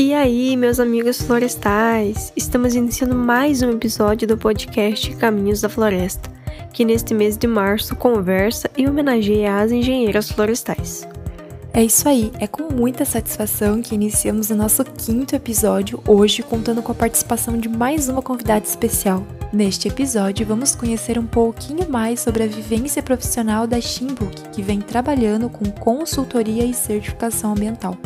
E aí, meus amigos florestais, estamos iniciando mais um episódio do podcast Caminhos da Floresta, que neste mês de março conversa e homenageia as engenheiras florestais. É isso aí, é com muita satisfação que iniciamos o nosso quinto episódio hoje, contando com a participação de mais uma convidada especial. Neste episódio, vamos conhecer um pouquinho mais sobre a vivência profissional da Shimbook, que vem trabalhando com consultoria e certificação ambiental.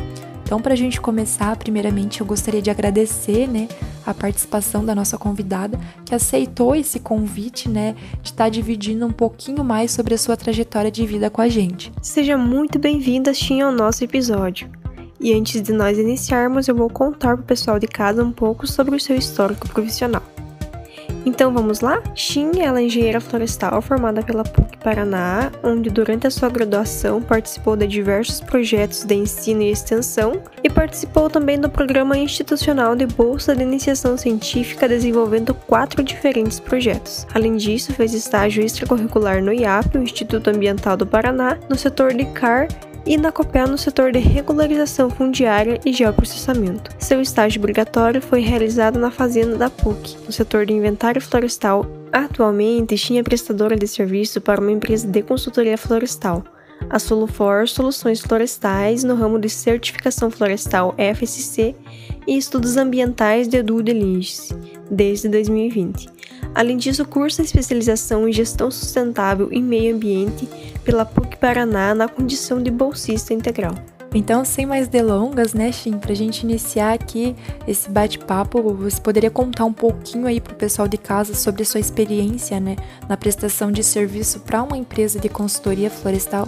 Então, para a gente começar, primeiramente eu gostaria de agradecer, né, a participação da nossa convidada que aceitou esse convite, né, de estar tá dividindo um pouquinho mais sobre a sua trajetória de vida com a gente. Seja muito bem-vinda, Shin, ao nosso episódio. E antes de nós iniciarmos, eu vou contar para o pessoal de casa um pouco sobre o seu histórico profissional. Então vamos lá? Xin, ela é engenheira florestal formada pela PUC Paraná, onde durante a sua graduação participou de diversos projetos de ensino e extensão e participou também do programa institucional de Bolsa de Iniciação Científica desenvolvendo quatro diferentes projetos. Além disso, fez estágio extracurricular no IAP, o Instituto Ambiental do Paraná, no setor de CAR e na COPEL no setor de regularização fundiária e geoprocessamento. Seu estágio obrigatório foi realizado na fazenda da PUC, no setor de inventário florestal. Atualmente, tinha prestadora de serviço para uma empresa de consultoria florestal, a Solufor Soluções Florestais, no ramo de certificação florestal FSC e estudos ambientais de due diligence, desde 2020. Além disso, cursa especialização em gestão sustentável e meio ambiente pela PUC Paraná na condição de bolsista integral. Então, sem mais delongas, né, Shin, pra gente iniciar aqui esse bate-papo, você poderia contar um pouquinho aí pro pessoal de casa sobre a sua experiência, né, na prestação de serviço para uma empresa de consultoria florestal?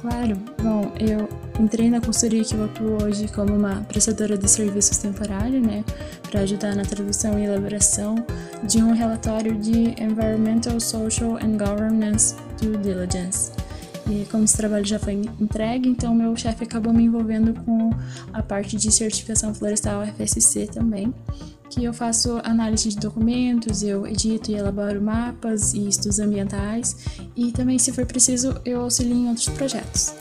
Claro. Bom, eu entrei na consultoria que eu atuo hoje como uma prestadora de serviços temporário, né, para ajudar na tradução e elaboração de um relatório de Environmental, Social and Governance Due Diligence. E como esse trabalho já foi entregue, então meu chefe acabou me envolvendo com a parte de certificação florestal FSC também que eu faço análise de documentos, eu edito e elaboro mapas e estudos ambientais e também, se for preciso, eu auxilio em outros projetos.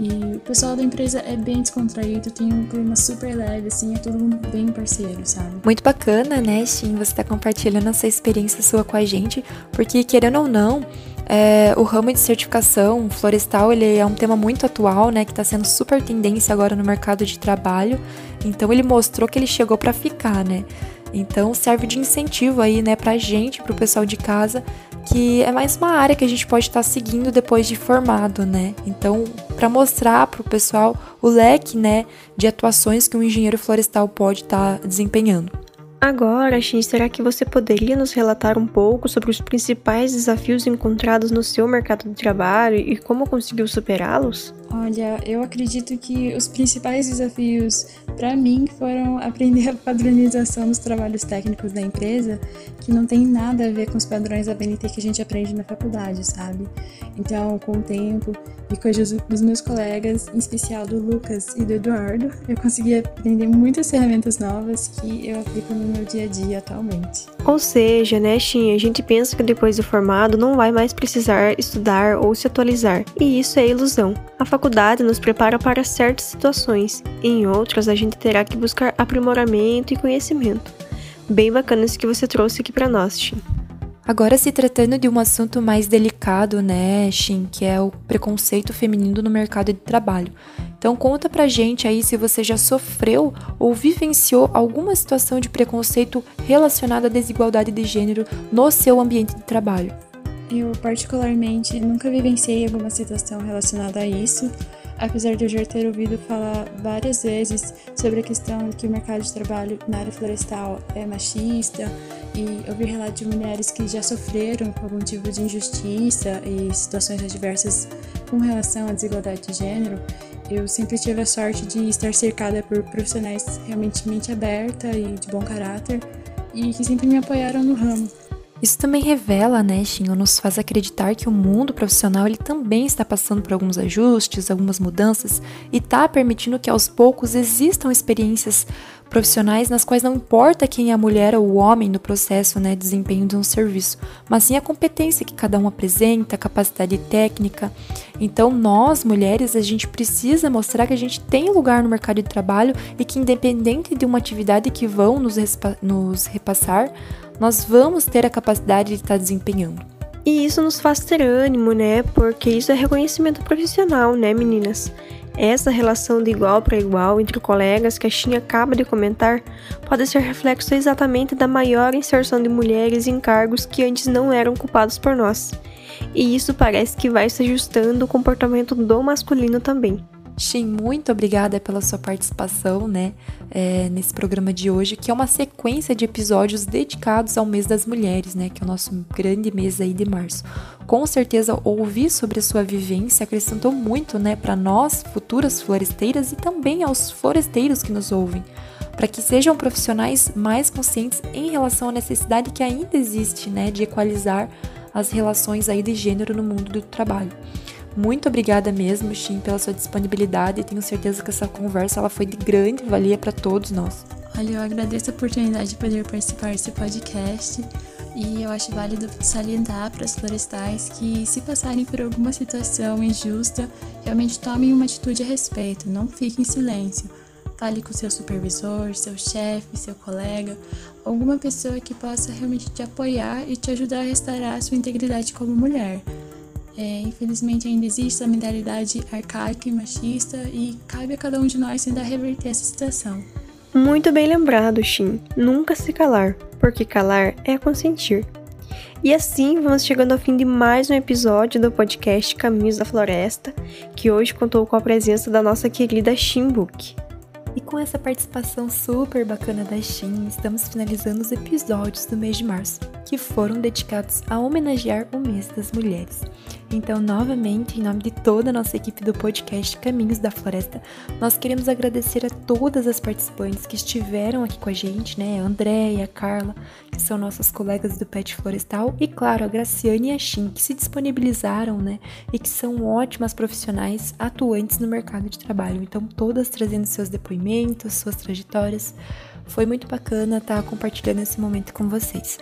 E o pessoal da empresa é bem descontraído, tem um clima super leve, assim, é todo mundo bem parceiro, sabe? Muito bacana, né, Shin, você tá compartilhando essa experiência sua com a gente, porque querendo ou não, é, o ramo de certificação florestal ele é um tema muito atual, né, que está sendo super tendência agora no mercado de trabalho. Então ele mostrou que ele chegou para ficar, né? Então serve de incentivo aí, né, pra gente, pro pessoal de casa, que é mais uma área que a gente pode estar tá seguindo depois de formado, né? Então, para mostrar pro pessoal o leque, né, de atuações que um engenheiro florestal pode estar tá desempenhando. Agora, Shin, será que você poderia nos relatar um pouco sobre os principais desafios encontrados no seu mercado de trabalho e como conseguiu superá-los? Olha, eu acredito que os principais desafios para mim foram aprender a padronização dos trabalhos técnicos da empresa, que não tem nada a ver com os padrões da BNT que a gente aprende na faculdade, sabe? Então, com o tempo e com a ajuda dos meus colegas, em especial do Lucas e do Eduardo, eu consegui aprender muitas ferramentas novas que eu aplico no meu dia a dia atualmente. Ou seja, né, Shin, a gente pensa que depois do formado não vai mais precisar estudar ou se atualizar, e isso é ilusão. A faculdade nos prepara para certas situações, em outras a gente terá que buscar aprimoramento e conhecimento. Bem bacana isso que você trouxe aqui para nós, Shin. Agora se tratando de um assunto mais delicado, né, Shin, que é o preconceito feminino no mercado de trabalho. Então conta pra gente aí se você já sofreu ou vivenciou alguma situação de preconceito relacionada à desigualdade de gênero no seu ambiente de trabalho. Eu particularmente nunca vivenciei alguma situação relacionada a isso, apesar de eu já ter ouvido falar várias vezes sobre a questão que o mercado de trabalho na área florestal é machista e ouvir relatos de mulheres que já sofreram com algum tipo de injustiça e situações adversas com relação à desigualdade de gênero, eu sempre tive a sorte de estar cercada por profissionais realmente mente aberta e de bom caráter e que sempre me apoiaram no ramo. Isso também revela, né, Xinho, nos faz acreditar que o mundo profissional ele também está passando por alguns ajustes, algumas mudanças e está permitindo que aos poucos existam experiências profissionais nas quais não importa quem é a mulher ou o homem no processo, né, desempenho de um serviço, mas sim a competência que cada um apresenta, a capacidade técnica. Então, nós mulheres, a gente precisa mostrar que a gente tem lugar no mercado de trabalho e que independente de uma atividade que vão nos, nos repassar, nós vamos ter a capacidade de estar desempenhando. E isso nos faz ter ânimo, né? Porque isso é reconhecimento profissional, né, meninas? Essa relação de igual para igual entre colegas que a China acaba de comentar pode ser reflexo exatamente da maior inserção de mulheres em cargos que antes não eram ocupados por nós. E isso parece que vai se ajustando o comportamento do masculino também. Shin, muito obrigada pela sua participação, né, é, nesse programa de hoje, que é uma sequência de episódios dedicados ao mês das mulheres, né, que é o nosso grande mês aí de março. Com certeza, ouvir sobre a sua vivência acrescentou muito, né, para nós, futuras floresteiras e também aos floresteiros que nos ouvem, para que sejam profissionais mais conscientes em relação à necessidade que ainda existe, né, de equalizar as relações aí de gênero no mundo do trabalho. Muito obrigada mesmo, Shin, pela sua disponibilidade e tenho certeza que essa conversa ela foi de grande valia para todos nós. Olha, eu agradeço a oportunidade de poder participar desse podcast e eu acho válido salientar para as florestais que, se passarem por alguma situação injusta, realmente tomem uma atitude a respeito, não fiquem em silêncio. Fale com seu supervisor, seu chefe, seu colega, alguma pessoa que possa realmente te apoiar e te ajudar a restaurar a sua integridade como mulher. É, infelizmente ainda existe a mentalidade arcaica e machista e cabe a cada um de nós tentar reverter essa situação. Muito bem lembrado, Shin. Nunca se calar, porque calar é consentir. E assim vamos chegando ao fim de mais um episódio do podcast Caminhos da Floresta, que hoje contou com a presença da nossa querida Book. E com essa participação super bacana da Shin, estamos finalizando os episódios do mês de março, que foram dedicados a homenagear o mês das mulheres. Então, novamente, em nome de toda a nossa equipe do podcast Caminhos da Floresta, nós queremos agradecer a todas as participantes que estiveram aqui com a gente, né? A André e a Carla, que são nossas colegas do Pet Florestal, e claro, a Graciane e a Shin, que se disponibilizaram, né? E que são ótimas profissionais atuantes no mercado de trabalho. Então, todas trazendo seus depoimentos, suas trajetórias. Foi muito bacana estar compartilhando esse momento com vocês.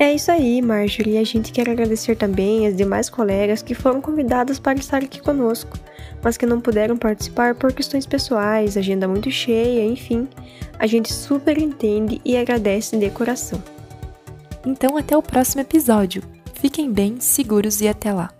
É isso aí, Marjorie. E a gente quer agradecer também as demais colegas que foram convidadas para estar aqui conosco, mas que não puderam participar por questões pessoais, agenda muito cheia, enfim. A gente super entende e agradece de coração. Então, até o próximo episódio. Fiquem bem, seguros e até lá.